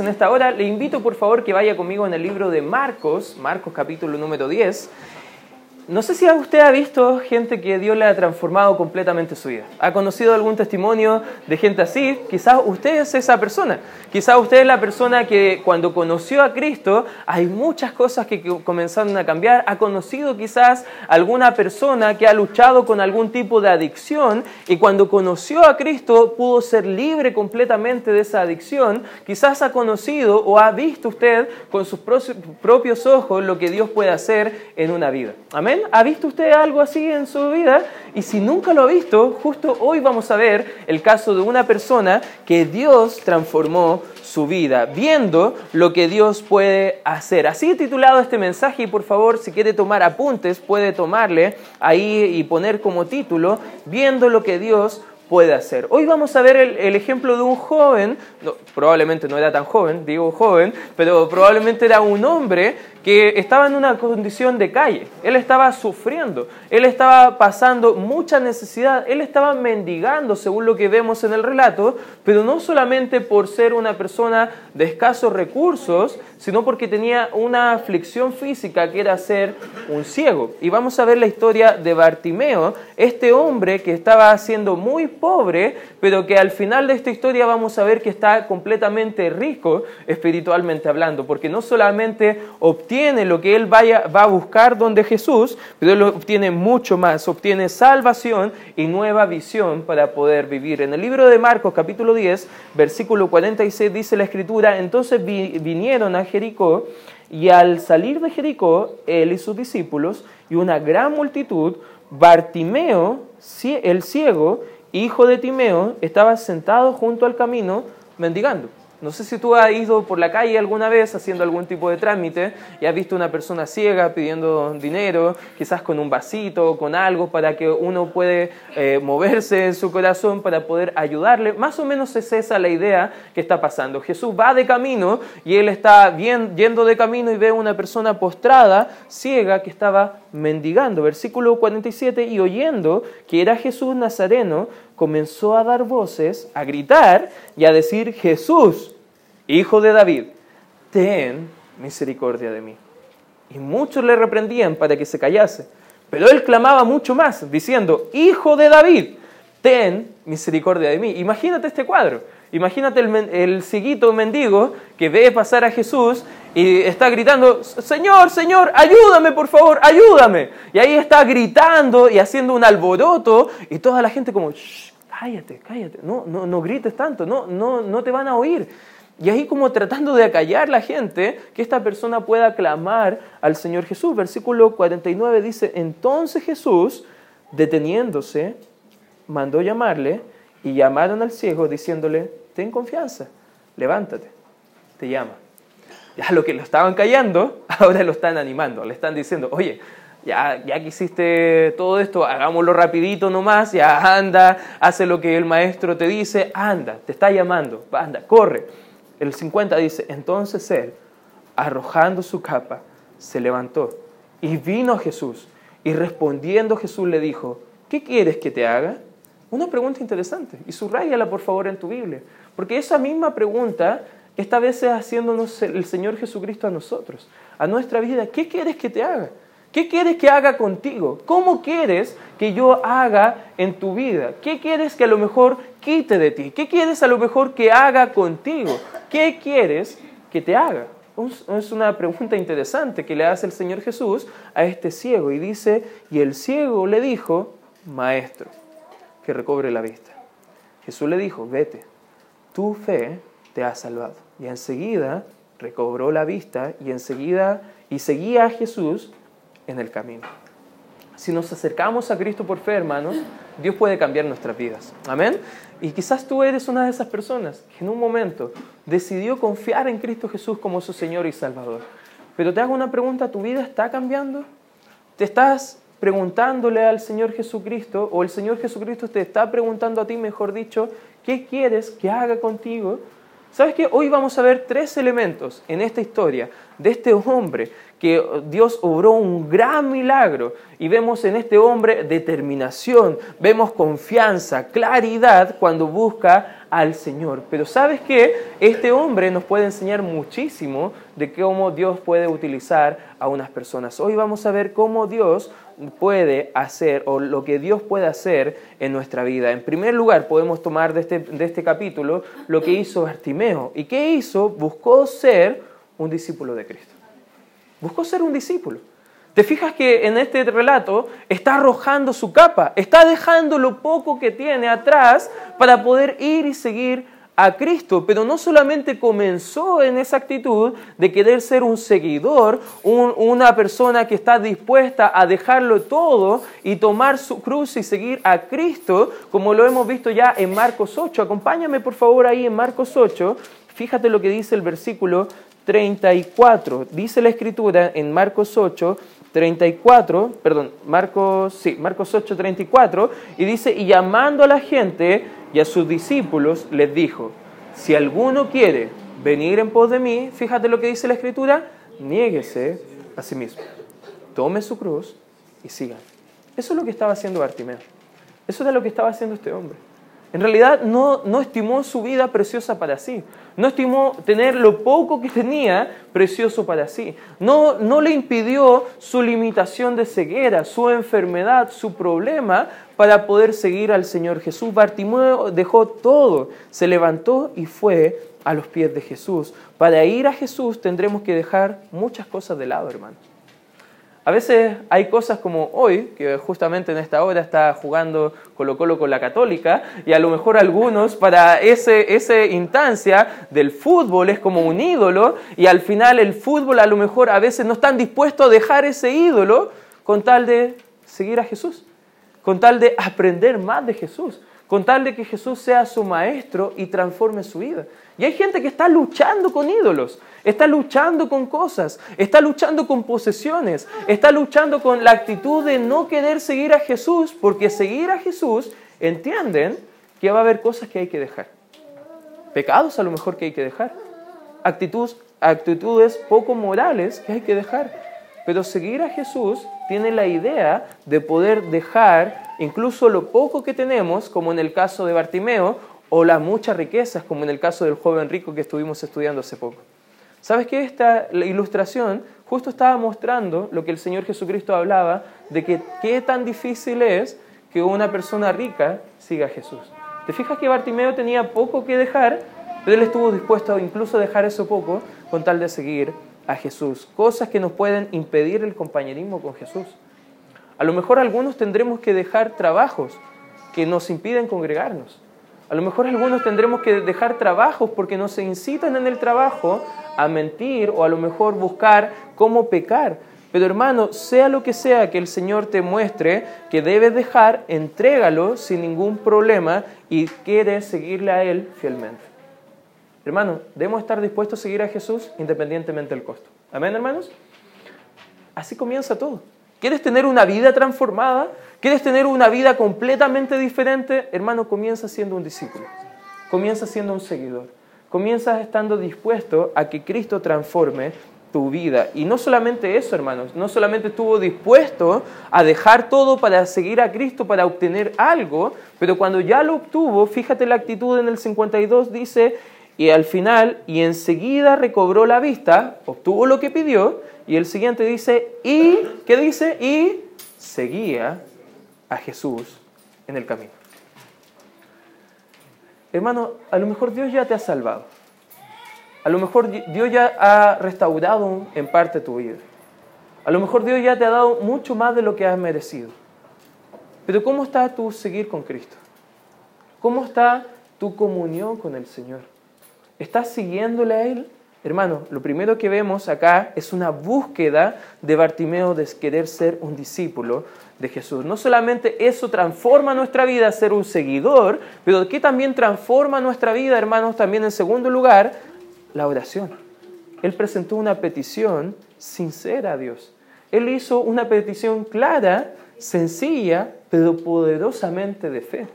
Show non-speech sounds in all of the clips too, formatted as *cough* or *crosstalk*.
En esta hora le invito por favor que vaya conmigo en el libro de Marcos, Marcos capítulo número 10. No sé si usted ha visto gente que Dios le ha transformado completamente su vida. ¿Ha conocido algún testimonio de gente así? Quizás usted es esa persona. Quizás usted es la persona que cuando conoció a Cristo hay muchas cosas que comenzaron a cambiar. Ha conocido quizás alguna persona que ha luchado con algún tipo de adicción y cuando conoció a Cristo pudo ser libre completamente de esa adicción. Quizás ha conocido o ha visto usted con sus propios ojos lo que Dios puede hacer en una vida. Amén. ¿Ha visto usted algo así en su vida? Y si nunca lo ha visto, justo hoy vamos a ver el caso de una persona que Dios transformó su vida, viendo lo que Dios puede hacer. Así he titulado este mensaje y por favor, si quiere tomar apuntes, puede tomarle ahí y poner como título, viendo lo que Dios puede hacer. Hoy vamos a ver el, ejemplo de un joven, probablemente no era tan joven, digo joven, pero probablemente era un hombre que estaba en una condición de calle, él estaba sufriendo, él estaba pasando mucha necesidad, él estaba mendigando, según lo que vemos en el relato, pero no solamente por ser una persona de escasos recursos, sino porque tenía una aflicción física que era ser un ciego. Y vamos a ver la historia de Bartimeo, este hombre que estaba siendo muy pobre, pero que al final de esta historia vamos a ver que está completamente rico espiritualmente hablando, porque no solamente obtiene obtiene lo que él vaya, va a buscar donde Jesús, pero él obtiene mucho más, obtiene salvación y nueva visión para poder vivir. En el libro de Marcos capítulo 10, versículo 46 dice la escritura, entonces vinieron a Jericó y al salir de Jericó, él y sus discípulos y una gran multitud, Bartimeo, el ciego, hijo de Timeo, estaba sentado junto al camino mendigando. No sé si tú has ido por la calle alguna vez haciendo algún tipo de trámite y has visto una persona ciega pidiendo dinero, quizás con un vasito, con algo para que uno puede eh, moverse en su corazón para poder ayudarle. Más o menos es esa la idea que está pasando. Jesús va de camino y él está bien, yendo de camino y ve una persona postrada, ciega, que estaba mendigando. Versículo 47, y oyendo que era Jesús Nazareno, comenzó a dar voces, a gritar y a decir, Jesús, hijo de David, ten misericordia de mí. Y muchos le reprendían para que se callase. Pero él clamaba mucho más, diciendo, Hijo de David, ten misericordia de mí. Imagínate este cuadro. Imagínate el, el mendigo que ve pasar a Jesús y está gritando, Señor, Señor, ayúdame, por favor, ayúdame. Y ahí está gritando y haciendo un alboroto y toda la gente como, cállate, cállate, no, no, no grites tanto, no, no, no te van a oír. Y ahí como tratando de acallar la gente, que esta persona pueda clamar al Señor Jesús. Versículo 49 dice, entonces Jesús, deteniéndose, mandó llamarle y llamaron al ciego diciéndole, ten confianza, levántate, te llama. Ya lo que lo estaban callando, *laughs* ahora lo están animando, le están diciendo, oye, ya, ya que hiciste todo esto, hagámoslo rapidito nomás, ya anda, hace lo que el maestro te dice, anda, te está llamando, anda, corre el 50 dice, entonces él, arrojando su capa, se levantó y vino a Jesús. Y respondiendo Jesús le dijo, ¿qué quieres que te haga? Una pregunta interesante. Y subrayala por favor en tu Biblia. Porque esa misma pregunta esta vez es haciéndonos el Señor Jesucristo a nosotros, a nuestra vida. ¿Qué quieres que te haga? ¿Qué quieres que haga contigo? ¿Cómo quieres que yo haga en tu vida? ¿Qué quieres que a lo mejor quite de ti? ¿Qué quieres a lo mejor que haga contigo? ¿Qué quieres que te haga? Es una pregunta interesante que le hace el Señor Jesús a este ciego y dice, y el ciego le dijo, maestro, que recobre la vista. Jesús le dijo, vete, tu fe te ha salvado. Y enseguida recobró la vista y enseguida y seguía a Jesús en el camino. Si nos acercamos a Cristo por fe, hermanos, Dios puede cambiar nuestras vidas. Amén. Y quizás tú eres una de esas personas que en un momento decidió confiar en Cristo Jesús como su Señor y Salvador. Pero te hago una pregunta, ¿tu vida está cambiando? ¿Te estás preguntándole al Señor Jesucristo o el Señor Jesucristo te está preguntando a ti, mejor dicho, ¿qué quieres que haga contigo? ¿Sabes qué? Hoy vamos a ver tres elementos en esta historia de este hombre que Dios obró un gran milagro y vemos en este hombre determinación, vemos confianza, claridad cuando busca al Señor. Pero sabes que este hombre nos puede enseñar muchísimo de cómo Dios puede utilizar a unas personas. Hoy vamos a ver cómo Dios puede hacer o lo que Dios puede hacer en nuestra vida. En primer lugar, podemos tomar de este, de este capítulo lo que hizo Bartimeo. ¿Y qué hizo? Buscó ser un discípulo de Cristo. Buscó ser un discípulo. Te fijas que en este relato está arrojando su capa, está dejando lo poco que tiene atrás para poder ir y seguir a Cristo, pero no solamente comenzó en esa actitud de querer ser un seguidor, una persona que está dispuesta a dejarlo todo y tomar su cruz y seguir a Cristo, como lo hemos visto ya en Marcos 8. Acompáñame por favor ahí en Marcos 8. Fíjate lo que dice el versículo 34. Dice la escritura en Marcos 8, 34, perdón, Marcos, sí, Marcos 8, 34, y dice, y llamando a la gente y a sus discípulos, les dijo, si alguno quiere venir en pos de mí, fíjate lo que dice la escritura, niéguese a sí mismo, tome su cruz y siga. Eso es lo que estaba haciendo Bartimeo. Eso era lo que estaba haciendo este hombre. En realidad no, no estimó su vida preciosa para sí. No estimó tener lo poco que tenía precioso para sí. No, no le impidió su limitación de ceguera, su enfermedad, su problema para poder seguir al Señor Jesús. Bartimeo dejó todo, se levantó y fue a los pies de Jesús. Para ir a Jesús tendremos que dejar muchas cosas de lado, hermanos. A veces hay cosas como hoy, que justamente en esta hora está jugando Colo Colo con la Católica, y a lo mejor algunos para ese, esa instancia del fútbol es como un ídolo, y al final el fútbol a lo mejor a veces no están dispuestos a dejar ese ídolo con tal de seguir a Jesús, con tal de aprender más de Jesús, con tal de que Jesús sea su maestro y transforme su vida. Y hay gente que está luchando con ídolos, está luchando con cosas, está luchando con posesiones, está luchando con la actitud de no querer seguir a Jesús, porque seguir a Jesús entienden que va a haber cosas que hay que dejar. Pecados a lo mejor que hay que dejar. Actitudes, actitudes poco morales que hay que dejar. Pero seguir a Jesús tiene la idea de poder dejar incluso lo poco que tenemos, como en el caso de Bartimeo, o las muchas riquezas, como en el caso del joven rico que estuvimos estudiando hace poco. ¿Sabes qué? Esta ilustración justo estaba mostrando lo que el Señor Jesucristo hablaba de que qué tan difícil es que una persona rica siga a Jesús. ¿Te fijas que Bartimeo tenía poco que dejar, pero él estuvo dispuesto a incluso dejar eso poco con tal de seguir a Jesús? Cosas que nos pueden impedir el compañerismo con Jesús. A lo mejor algunos tendremos que dejar trabajos que nos impiden congregarnos. A lo mejor algunos tendremos que dejar trabajos porque nos incitan en el trabajo a mentir o a lo mejor buscar cómo pecar. Pero hermano, sea lo que sea que el Señor te muestre que debes dejar, entrégalo sin ningún problema y quieres seguirle a Él fielmente. Hermano, debemos estar dispuestos a seguir a Jesús independientemente del costo. Amén, hermanos. Así comienza todo. ¿Quieres tener una vida transformada? ¿Quieres tener una vida completamente diferente? Hermano, comienza siendo un discípulo. Comienza siendo un seguidor. Comienza estando dispuesto a que Cristo transforme tu vida. Y no solamente eso, hermanos, no solamente estuvo dispuesto a dejar todo para seguir a Cristo, para obtener algo, pero cuando ya lo obtuvo, fíjate la actitud en el 52, dice, y al final, y enseguida recobró la vista, obtuvo lo que pidió, y el siguiente dice, y, ¿qué dice? Y seguía a Jesús en el camino. Hermano, a lo mejor Dios ya te ha salvado. A lo mejor Dios ya ha restaurado en parte tu vida. A lo mejor Dios ya te ha dado mucho más de lo que has merecido. Pero ¿cómo está tu seguir con Cristo? ¿Cómo está tu comunión con el Señor? ¿Estás siguiéndole a Él? Hermano, lo primero que vemos acá es una búsqueda de Bartimeo de querer ser un discípulo de Jesús. No solamente eso transforma nuestra vida a ser un seguidor, pero que también transforma nuestra vida, hermanos, también en segundo lugar, la oración. Él presentó una petición sincera a Dios. Él hizo una petición clara, sencilla, pero poderosamente de fe.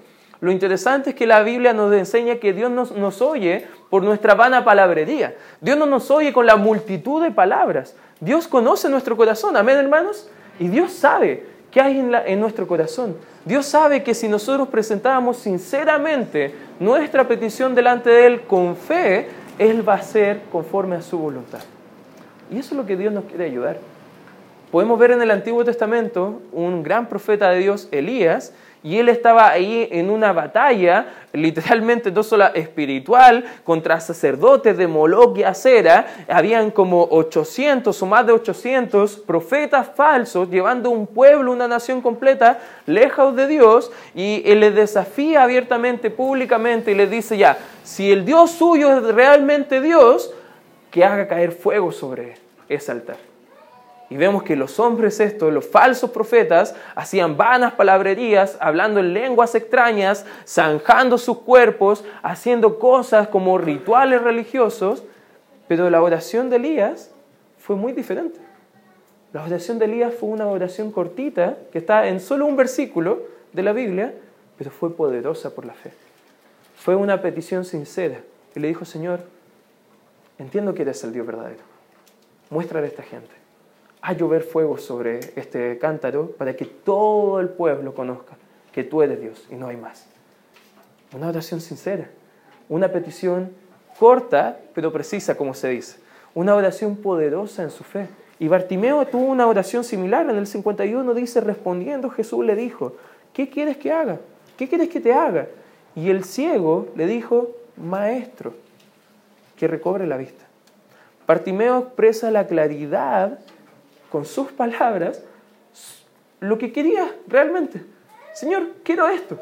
Lo interesante es que la Biblia nos enseña que Dios nos, nos oye por nuestra vana palabrería. Dios no nos oye con la multitud de palabras. Dios conoce nuestro corazón, amén hermanos. Y Dios sabe qué hay en, nuestro corazón. Dios sabe que si nosotros presentamos sinceramente nuestra petición delante de Él con fe, Él va a ser conforme a su voluntad. Y eso es lo que Dios nos quiere ayudar. Podemos ver en el Antiguo Testamento un gran profeta de Dios, Elías, y él estaba ahí en una batalla, literalmente no solo espiritual, contra sacerdotes de Moloch y Acera. Habían como 800 o más de 800 profetas falsos llevando un pueblo, una nación completa, lejos de Dios. Y él les desafía abiertamente, públicamente, y les dice ya, si el Dios suyo es realmente Dios, que haga caer fuego sobre ese altar. Y vemos que los hombres estos, los falsos profetas, hacían vanas palabrerías, hablando en lenguas extrañas, zanjando sus cuerpos, haciendo cosas como rituales religiosos, pero la oración de Elías fue muy diferente. La oración de Elías fue una oración cortita, que está en solo un versículo de la Biblia, pero fue poderosa por la fe. Fue una petición sincera. Y le dijo, Señor, entiendo que eres el Dios verdadero. Muéstrale a esta gente a llover fuego sobre este cántaro para que todo el pueblo conozca que tú eres Dios y no hay más. Una oración sincera, una petición corta pero precisa, como se dice. Una oración poderosa en su fe. Y Bartimeo tuvo una oración similar. En el 51 dice, respondiendo Jesús le dijo, ¿qué quieres que haga? ¿Qué quieres que te haga? Y el ciego le dijo, maestro, que recobre la vista. Bartimeo expresa la claridad con sus palabras lo que quería realmente. Señor, quiero esto.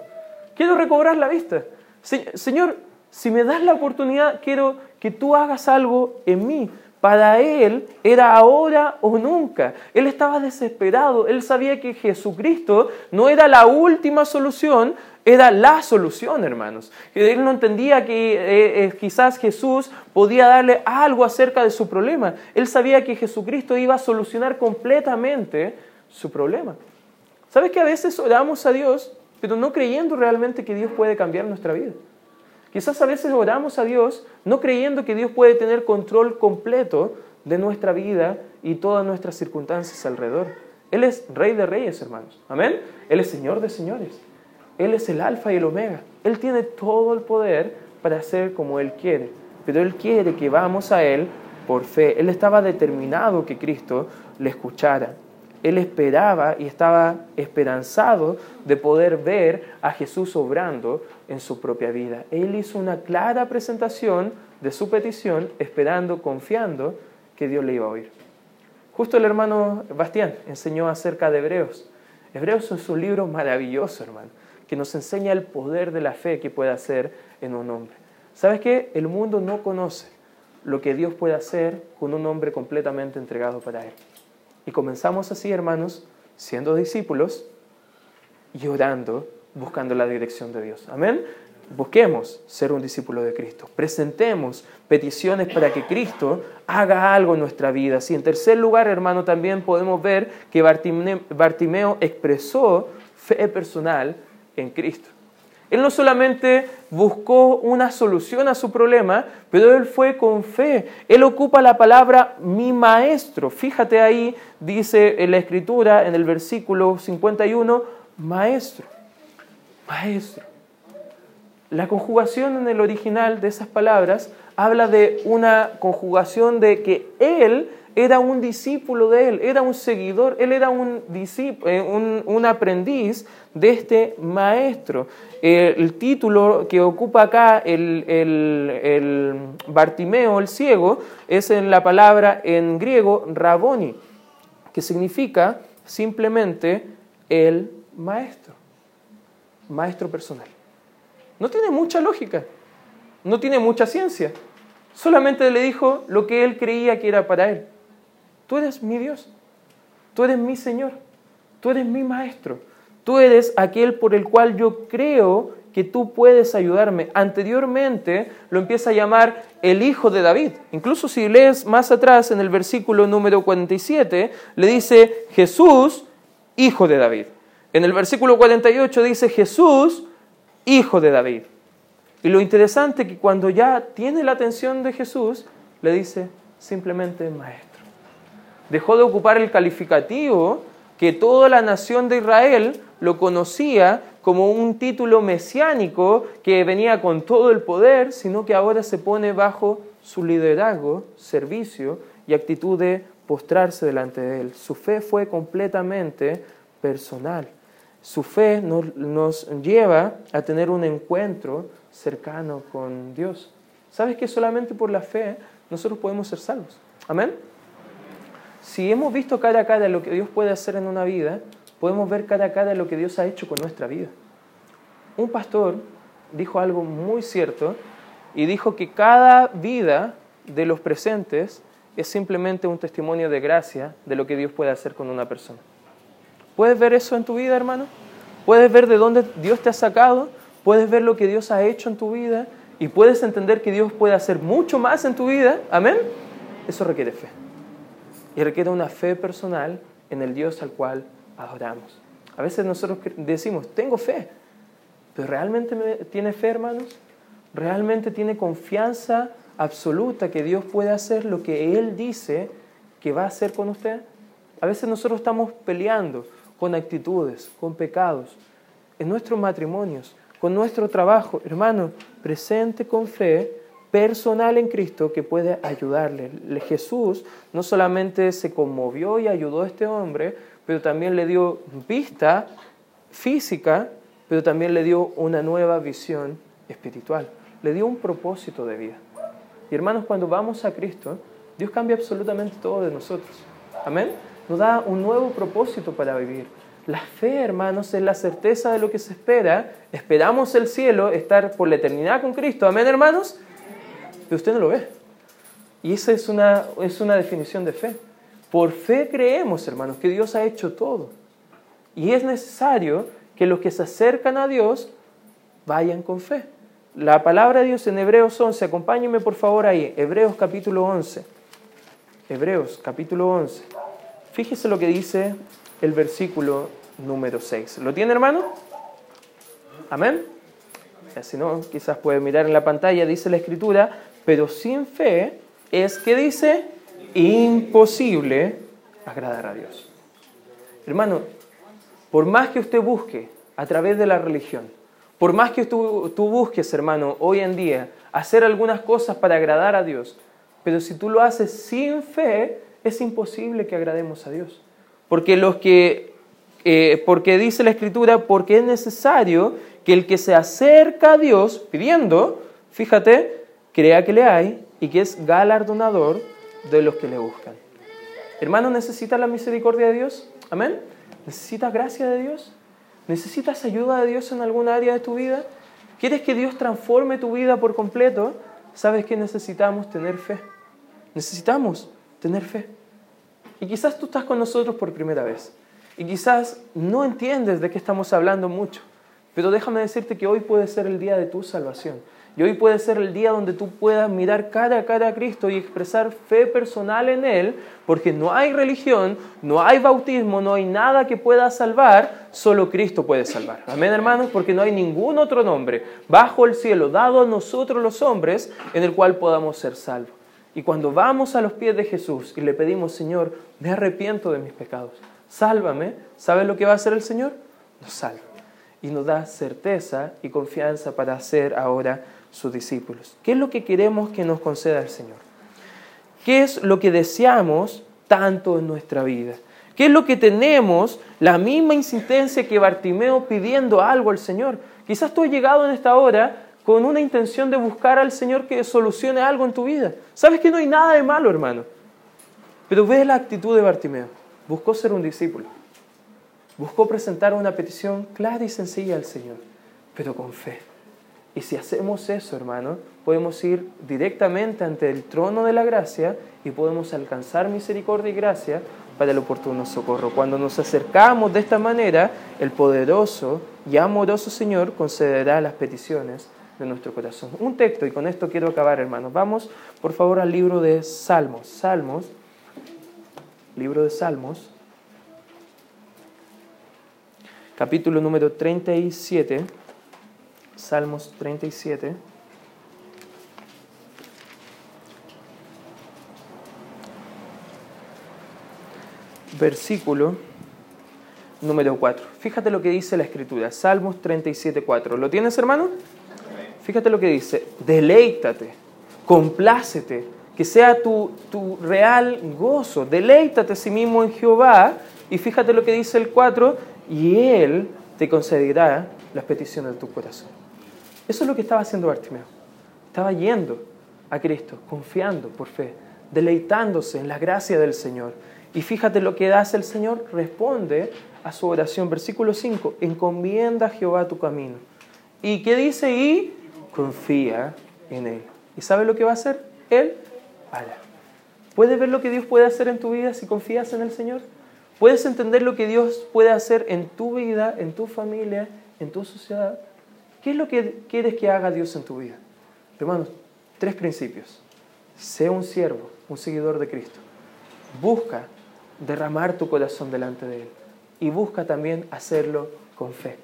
Quiero recobrar la vista. Señor, si me das la oportunidad, quiero que tú hagas algo en mí. Para él era ahora o nunca. Él estaba desesperado. Él sabía que Jesucristo no era la última solución, era la solución, hermanos. Él no entendía que eh, eh, quizás Jesús podía darle algo acerca de su problema. Él sabía que Jesucristo iba a solucionar completamente su problema. ¿Sabes que a veces oramos a Dios, pero no creyendo realmente que Dios puede cambiar nuestra vida? Quizás a veces oramos a Dios no creyendo que Dios puede tener control completo de nuestra vida y todas nuestras circunstancias alrededor. Él es Rey de Reyes, hermanos. Amén. Él es Señor de Señores. Él es el Alfa y el Omega. Él tiene todo el poder para hacer como Él quiere. Pero Él quiere que vamos a Él por fe. Él estaba determinado que Cristo le escuchara. Él esperaba y estaba esperanzado de poder ver a Jesús obrando en su propia vida. Él hizo una clara presentación de su petición, esperando, confiando que Dios le iba a oír. Justo el hermano Bastián enseñó acerca de Hebreos. Hebreos es un libro maravilloso, hermano, que nos enseña el poder de la fe que puede hacer en un hombre. ¿Sabes qué? El mundo no conoce lo que Dios puede hacer con un hombre completamente entregado para Él. Y comenzamos así, hermanos, siendo discípulos y orando, buscando la dirección de Dios. Amén. Busquemos ser un discípulo de Cristo. Presentemos peticiones para que Cristo haga algo en nuestra vida. Y en tercer lugar, hermano, también podemos ver que Bartimeo expresó fe personal en Cristo. Él no solamente buscó una solución a su problema, pero él fue con fe. Él ocupa la palabra mi maestro. Fíjate ahí, dice en la escritura, en el versículo 51, maestro. Maestro. La conjugación en el original de esas palabras habla de una conjugación de que él era un discípulo de él, era un seguidor, él era un, eh, un, aprendiz de este maestro. el título que ocupa acá el, el, Bartimeo, el ciego, es en la palabra en griego Raboni, que significa simplemente el maestro, maestro personal. No tiene mucha lógica, no tiene mucha ciencia, solamente le dijo lo que él creía que era para él. Tú eres mi Dios, tú eres mi Señor, tú eres mi Maestro, tú eres aquel por el cual yo creo que tú puedes ayudarme. Anteriormente lo empieza a llamar el Hijo de David. Incluso si lees más atrás en el versículo número 47, le dice Jesús, Hijo de David. En el versículo 48 dice Jesús, Hijo de David. Y lo interesante es que cuando ya tiene la atención de Jesús, le dice simplemente maestro. Dejó de ocupar el calificativo que toda la nación de Israel lo conocía como un título mesiánico que venía con todo el poder, sino que ahora se pone bajo su liderazgo, servicio y actitud de postrarse delante de Él. Su fe fue completamente personal. Su fe nos, lleva a tener un encuentro cercano con Dios. ¿Sabes que solamente por la fe nosotros podemos ser salvos? Amén. Si hemos visto cara a cara lo que Dios puede hacer en una vida, podemos ver cara a cara lo que Dios ha hecho con nuestra vida. Un pastor dijo algo muy cierto y dijo que cada vida de los presentes es simplemente un testimonio de gracia de lo que Dios puede hacer con una persona. ¿Puedes ver eso en tu vida, hermano? ¿Puedes ver de dónde Dios te ha sacado? ¿Puedes ver lo que Dios ha hecho en tu vida? ¿Y puedes entender que Dios puede hacer mucho más en tu vida? Amén. Eso requiere fe. Y requiere una fe personal en el Dios al cual adoramos. A veces nosotros decimos, tengo fe, pero ¿realmente tiene fe, hermanos? ¿Realmente tiene confianza absoluta que Dios puede hacer lo que Él dice que va a hacer con usted? A veces nosotros estamos peleando con actitudes, con pecados, en nuestros matrimonios, con nuestro trabajo. Hermano, presente con fe, personal en Cristo que puede ayudarle. Jesús no solamente se conmovió y ayudó a este hombre, pero también le dio vista física, pero también le dio una nueva visión espiritual. Le dio un propósito de vida. Y hermanos, cuando vamos a Cristo, Dios cambia absolutamente todo de nosotros. Amén. Nos da un nuevo propósito para vivir. La fe, hermanos, es la certeza de lo que se espera. Esperamos el cielo, estar por la eternidad con Cristo. Amén, hermanos pero usted no lo ve. Y esa es una, es una definición de fe. Por fe creemos, hermanos, que Dios ha hecho todo. Y es necesario que los que se acercan a Dios vayan con fe. La palabra de Dios en Hebreos 11, acompáñenme por favor ahí, Hebreos capítulo 11. Hebreos capítulo 11. Fíjese lo que dice el versículo número 6. ¿Lo tiene hermano? Amén. Si no, quizás puede mirar en la pantalla, dice la escritura, pero sin fe es que dice imposible agradar a Dios. Hermano, por más que usted busque a través de la religión, por más que tú, busques, hermano, hoy en día hacer algunas cosas para agradar a Dios, pero si tú lo haces sin fe, es imposible que agrademos a Dios. Porque los que, eh, porque dice la Escritura, porque es necesario que el que se acerca a Dios pidiendo, fíjate, crea que le hay y que es galardonador de los que le buscan. Hermano, ¿necesitas la misericordia de Dios? Amén. ¿Necesitas gracia de Dios? ¿Necesitas ayuda de Dios en alguna área de tu vida? ¿Quieres que Dios transforme tu vida por completo? Sabes que necesitamos tener fe. Necesitamos tener fe. Y quizás tú estás con nosotros por primera vez. Y quizás no entiendes de qué estamos hablando mucho. Pero déjame decirte que hoy puede ser el día de tu salvación. Y hoy puede ser el día donde tú puedas mirar cara a cara a Cristo y expresar fe personal en Él, porque no hay religión, no hay bautismo, no hay nada que pueda salvar, solo Cristo puede salvar. Amén, hermanos, porque no hay ningún otro nombre bajo el cielo dado a nosotros los hombres en el cual podamos ser salvos. Y cuando vamos a los pies de Jesús y le pedimos, Señor, me arrepiento de mis pecados, sálvame, ¿sabes lo que va a hacer el Señor? Nos salva y nos da certeza y confianza para ser ahora sus discípulos. ¿Qué es lo que queremos que nos conceda el Señor? ¿Qué es lo que deseamos tanto en nuestra vida? ¿Qué es lo que tenemos? La misma insistencia que Bartimeo pidiendo algo al Señor. Quizás tú has llegado en esta hora con una intención de buscar al Señor que solucione algo en tu vida. Sabes que no hay nada de malo, hermano. Pero ve la actitud de Bartimeo. Buscó ser un discípulo. Buscó presentar una petición clara y sencilla al Señor, pero con fe. Y si hacemos eso, hermano, podemos ir directamente ante el trono de la gracia y podemos alcanzar misericordia y gracia para el oportuno socorro. Cuando nos acercamos de esta manera, el poderoso y amoroso Señor concederá las peticiones de nuestro corazón. Un texto, y con esto quiero acabar, hermanos. Vamos, por favor, al libro de Salmos. Salmos, libro de Salmos, capítulo número 37, Salmos 37. Versículo número 4. Fíjate lo que dice la escritura, Salmos 37, 4. ¿Lo tienes, hermano? Fíjate lo que dice, deleítate, complácete, que sea tu, tu real gozo, deleítate a sí mismo en Jehová. Y fíjate lo que dice el 4, y Él te concederá las peticiones de tu corazón. Eso es lo que estaba haciendo Bartimeo. Estaba yendo a Cristo, confiando por fe, deleitándose en la gracia del Señor. Y fíjate lo que hace el Señor, responde a su oración. Versículo 5, encomienda a Jehová tu camino. ¿Y qué dice? Y confía en Él. ¿Y sabe lo que va a hacer? Él hará. ¿Puedes ver lo que Dios puede hacer en tu vida si confías en el Señor? ¿Puedes entender lo que Dios puede hacer en tu vida, en tu familia, en tu sociedad? ¿Qué es lo que quieres que haga Dios en tu vida? Hermanos, tres principios. Sé un siervo, un seguidor de Cristo. Busca derramar tu corazón delante de Él y busca también hacerlo con fe.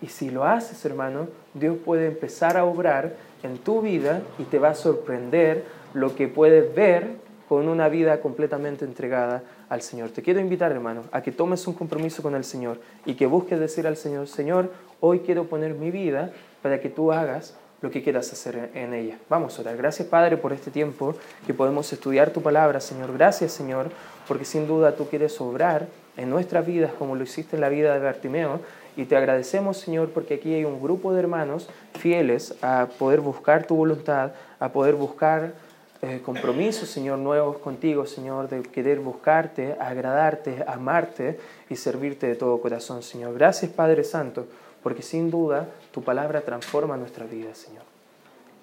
Y si lo haces, hermano, Dios puede empezar a obrar en tu vida y te va a sorprender lo que puedes ver con una vida completamente entregada al Señor. Te quiero invitar, hermano, a que tomes un compromiso con el Señor y que busques decir al Señor, Señor, hoy quiero poner mi vida para que tú hagas lo que quieras hacer en ella. Vamos a orar. Gracias, Padre, por este tiempo que podemos estudiar tu palabra, Señor. Gracias, Señor, porque sin duda tú quieres obrar en nuestras vidas como lo hiciste en la vida de Bartimeo. Y te agradecemos, Señor, porque aquí hay un grupo de hermanos fieles a poder buscar tu voluntad, a poder buscar eh, compromisos, Señor, nuevos contigo, Señor, de querer buscarte, agradarte, amarte y servirte de todo corazón, Señor. Gracias, Padre Santo porque sin duda tu palabra transforma nuestra vida, Señor.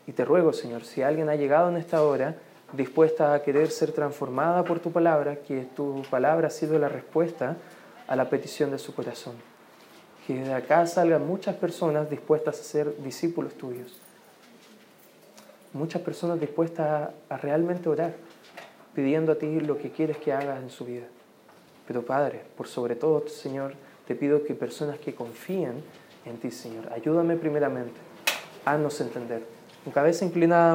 Y te ruego, Señor, si alguien ha llegado en esta hora dispuesta a querer ser transformada por tu palabra, que tu palabra ha sido la respuesta a la petición de su corazón. Que de acá salgan muchas personas dispuestas a ser discípulos tuyos. Muchas personas dispuestas a, realmente orar, pidiendo a ti lo que quieres que hagas en su vida. Pero Padre, por sobre todo, Señor, te pido que personas que confíen en ti, Señor. Ayúdame primeramente. Haznos entender. Con cabeza inclinada,